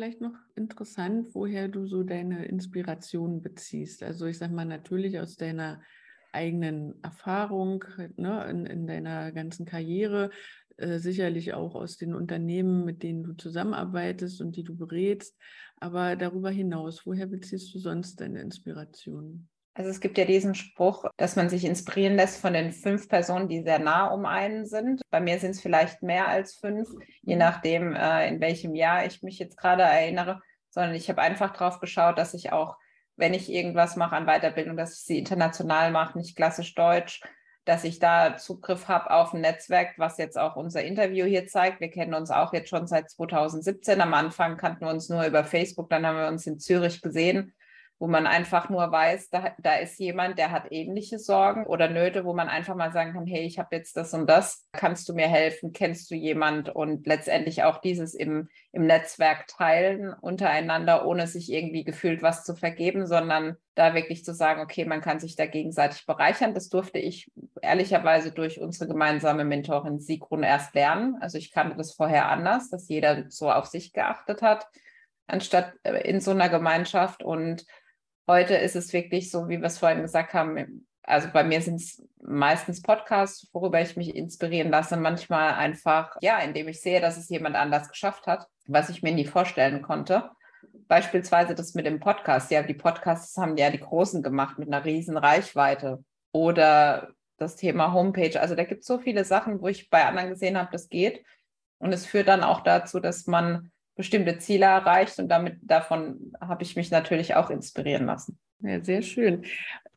vielleicht noch interessant, woher du so deine Inspiration beziehst. Also ich sage mal natürlich aus deiner eigenen Erfahrung ne, in, in deiner ganzen Karriere, äh, sicherlich auch aus den Unternehmen, mit denen du zusammenarbeitest und die du berätst. Aber darüber hinaus, woher beziehst du sonst deine Inspiration? Also es gibt ja diesen Spruch, dass man sich inspirieren lässt von den fünf Personen, die sehr nah um einen sind. Bei mir sind es vielleicht mehr als fünf, je mhm. nachdem, äh, in welchem Jahr ich mich jetzt gerade erinnere. Sondern ich habe einfach drauf geschaut, dass ich auch, wenn ich irgendwas mache an Weiterbildung, dass ich sie international mache, nicht klassisch deutsch, dass ich da Zugriff habe auf ein Netzwerk, was jetzt auch unser Interview hier zeigt. Wir kennen uns auch jetzt schon seit 2017. Am Anfang kannten wir uns nur über Facebook, dann haben wir uns in Zürich gesehen wo man einfach nur weiß, da, da ist jemand, der hat ähnliche Sorgen oder Nöte, wo man einfach mal sagen kann, hey, ich habe jetzt das und das, kannst du mir helfen, kennst du jemand und letztendlich auch dieses im, im Netzwerk teilen untereinander, ohne sich irgendwie gefühlt was zu vergeben, sondern da wirklich zu sagen, okay, man kann sich da gegenseitig bereichern. Das durfte ich ehrlicherweise durch unsere gemeinsame Mentorin Sigrun erst lernen. Also ich kannte das vorher anders, dass jeder so auf sich geachtet hat, anstatt äh, in so einer Gemeinschaft und Heute ist es wirklich so, wie wir es vorhin gesagt haben, also bei mir sind es meistens Podcasts, worüber ich mich inspirieren lasse. Manchmal einfach, ja, indem ich sehe, dass es jemand anders geschafft hat, was ich mir nie vorstellen konnte. Beispielsweise das mit dem Podcast. Ja, die Podcasts haben ja die Großen gemacht mit einer riesen Reichweite. Oder das Thema Homepage. Also da gibt es so viele Sachen, wo ich bei anderen gesehen habe, das geht. Und es führt dann auch dazu, dass man bestimmte Ziele erreicht und damit davon habe ich mich natürlich auch inspirieren lassen. Ja, sehr schön.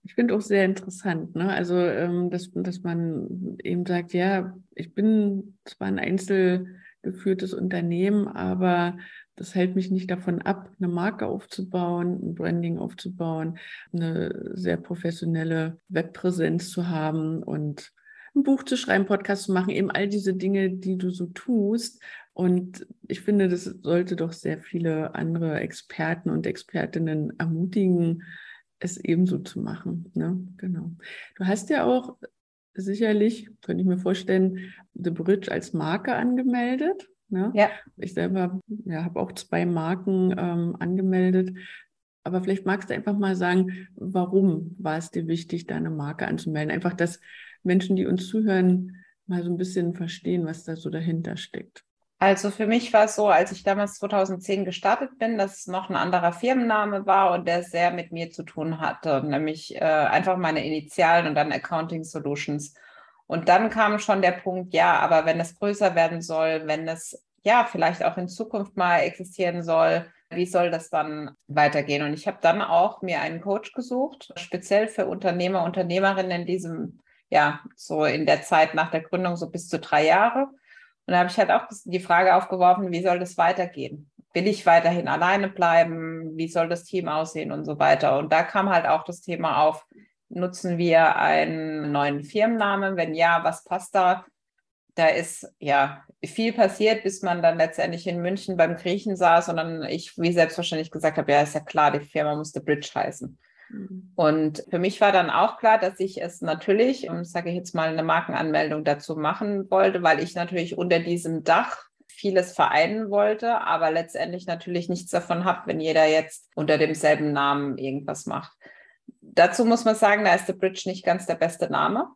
Ich finde auch sehr interessant, ne? Also, ähm, dass, dass man eben sagt, ja, ich bin zwar ein einzelgeführtes Unternehmen, aber das hält mich nicht davon ab, eine Marke aufzubauen, ein Branding aufzubauen, eine sehr professionelle Webpräsenz zu haben und ein Buch zu schreiben, Podcast zu machen, eben all diese Dinge, die du so tust, und ich finde, das sollte doch sehr viele andere Experten und Expertinnen ermutigen, es ebenso zu machen. Ne? Genau. Du hast ja auch sicherlich, könnte ich mir vorstellen, The Bridge als Marke angemeldet. Ne? Ja. Ich selber ja, habe auch zwei Marken ähm, angemeldet. Aber vielleicht magst du einfach mal sagen, warum war es dir wichtig, deine Marke anzumelden? Einfach, dass Menschen, die uns zuhören, mal so ein bisschen verstehen, was da so dahinter steckt. Also für mich war es so, als ich damals 2010 gestartet bin, dass es noch ein anderer Firmenname war und der sehr mit mir zu tun hatte, nämlich äh, einfach meine Initialen und dann Accounting Solutions. Und dann kam schon der Punkt, ja, aber wenn es größer werden soll, wenn es ja vielleicht auch in Zukunft mal existieren soll, wie soll das dann weitergehen? Und ich habe dann auch mir einen Coach gesucht, speziell für Unternehmer, Unternehmerinnen in diesem, ja, so in der Zeit nach der Gründung, so bis zu drei Jahre und da habe ich halt auch die Frage aufgeworfen, wie soll das weitergehen? Will ich weiterhin alleine bleiben? Wie soll das Team aussehen und so weiter? Und da kam halt auch das Thema auf, nutzen wir einen neuen Firmennamen? Wenn ja, was passt da? Da ist ja viel passiert, bis man dann letztendlich in München beim Griechen saß und dann ich wie selbstverständlich gesagt habe, ja, ist ja klar, die Firma musste Bridge heißen. Mhm. Und für mich war dann auch klar, dass ich es natürlich, sage ich jetzt mal, eine Markenanmeldung dazu machen wollte, weil ich natürlich unter diesem Dach vieles vereinen wollte, aber letztendlich natürlich nichts davon habe, wenn jeder jetzt unter demselben Namen irgendwas macht. Dazu muss man sagen, da ist The Bridge nicht ganz der beste Name.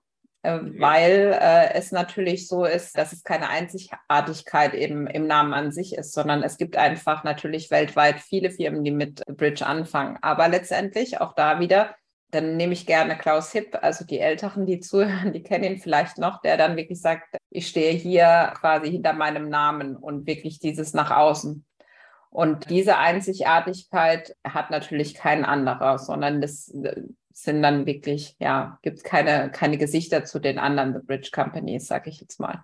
Äh, weil äh, es natürlich so ist, dass es keine Einzigartigkeit im, im Namen an sich ist, sondern es gibt einfach natürlich weltweit viele Firmen, die mit Bridge anfangen. Aber letztendlich auch da wieder, dann nehme ich gerne Klaus Hipp, also die Älteren, die zuhören, die kennen ihn vielleicht noch, der dann wirklich sagt, ich stehe hier quasi hinter meinem Namen und wirklich dieses nach außen. Und diese Einzigartigkeit hat natürlich kein anderer, sondern das sind dann wirklich, ja, gibt keine, keine Gesichter zu den anderen The Bridge Companies, sage ich jetzt mal.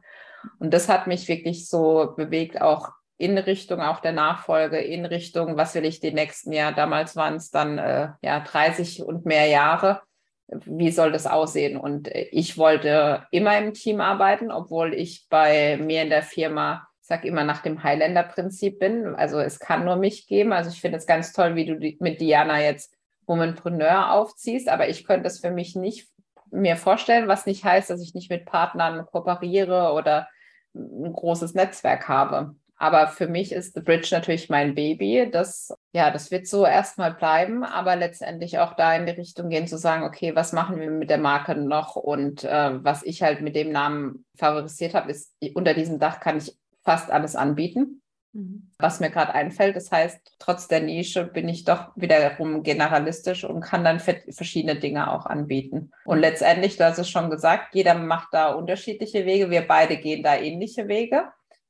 Und das hat mich wirklich so bewegt, auch in Richtung auch der Nachfolge, in Richtung, was will ich die nächsten Jahr, damals waren es dann äh, ja 30 und mehr Jahre. Wie soll das aussehen? Und ich wollte immer im Team arbeiten, obwohl ich bei mir in der Firma, sage immer nach dem Highlander-Prinzip bin. Also es kann nur mich geben. Also ich finde es ganz toll, wie du mit Diana jetzt Womanpreneur aufziehst, aber ich könnte es für mich nicht mir vorstellen, was nicht heißt, dass ich nicht mit Partnern kooperiere oder ein großes Netzwerk habe. Aber für mich ist The Bridge natürlich mein Baby. Das, ja, das wird so erstmal bleiben, aber letztendlich auch da in die Richtung gehen zu sagen, okay, was machen wir mit der Marke noch? Und äh, was ich halt mit dem Namen favorisiert habe, ist, unter diesem Dach kann ich fast alles anbieten. Mhm. Was mir gerade einfällt, das heißt, trotz der Nische bin ich doch wiederum generalistisch und kann dann verschiedene Dinge auch anbieten. Und letztendlich, du hast es schon gesagt, jeder macht da unterschiedliche Wege. Wir beide gehen da ähnliche Wege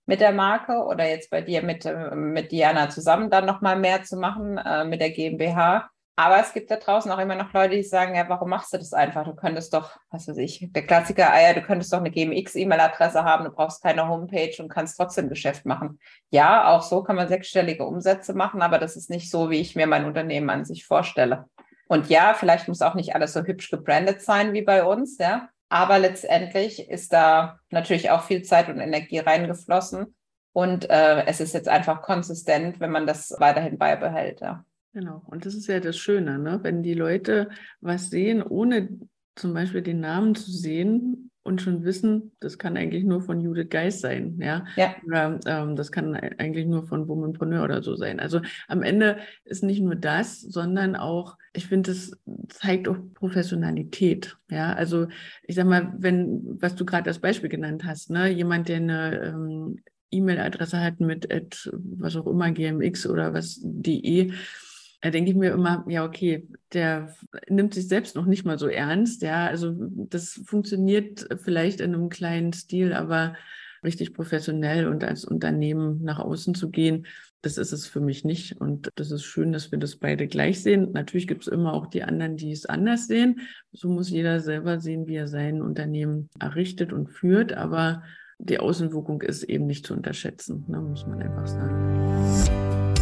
mit der Marke oder jetzt bei dir mit, äh, mit Diana zusammen dann nochmal mehr zu machen äh, mit der GmbH. Aber es gibt da draußen auch immer noch Leute, die sagen, ja, warum machst du das einfach? Du könntest doch, was weiß ich, der Klassiker, ah ja, du könntest doch eine GMX-E-Mail-Adresse haben, du brauchst keine Homepage und kannst trotzdem Geschäft machen. Ja, auch so kann man sechsstellige Umsätze machen, aber das ist nicht so, wie ich mir mein Unternehmen an sich vorstelle. Und ja, vielleicht muss auch nicht alles so hübsch gebrandet sein wie bei uns, ja. Aber letztendlich ist da natürlich auch viel Zeit und Energie reingeflossen. Und äh, es ist jetzt einfach konsistent, wenn man das weiterhin beibehält. Ja. Genau, und das ist ja das Schöne, ne? wenn die Leute was sehen, ohne zum Beispiel den Namen zu sehen und schon wissen, das kann eigentlich nur von Judith Geist sein, ja. ja. Oder ähm, das kann eigentlich nur von Womanpreneur oder so sein. Also am Ende ist nicht nur das, sondern auch, ich finde, es zeigt auch Professionalität. Ja, also ich sag mal, wenn, was du gerade als Beispiel genannt hast, ne, jemand, der eine ähm, E-Mail-Adresse hat mit at, was auch immer, gmx oder was de, da denke ich mir immer, ja, okay, der nimmt sich selbst noch nicht mal so ernst. Ja, also das funktioniert vielleicht in einem kleinen Stil, aber richtig professionell und als Unternehmen nach außen zu gehen, das ist es für mich nicht. Und das ist schön, dass wir das beide gleich sehen. Natürlich gibt es immer auch die anderen, die es anders sehen. So muss jeder selber sehen, wie er sein Unternehmen errichtet und führt. Aber die Außenwirkung ist eben nicht zu unterschätzen, ne, muss man einfach sagen.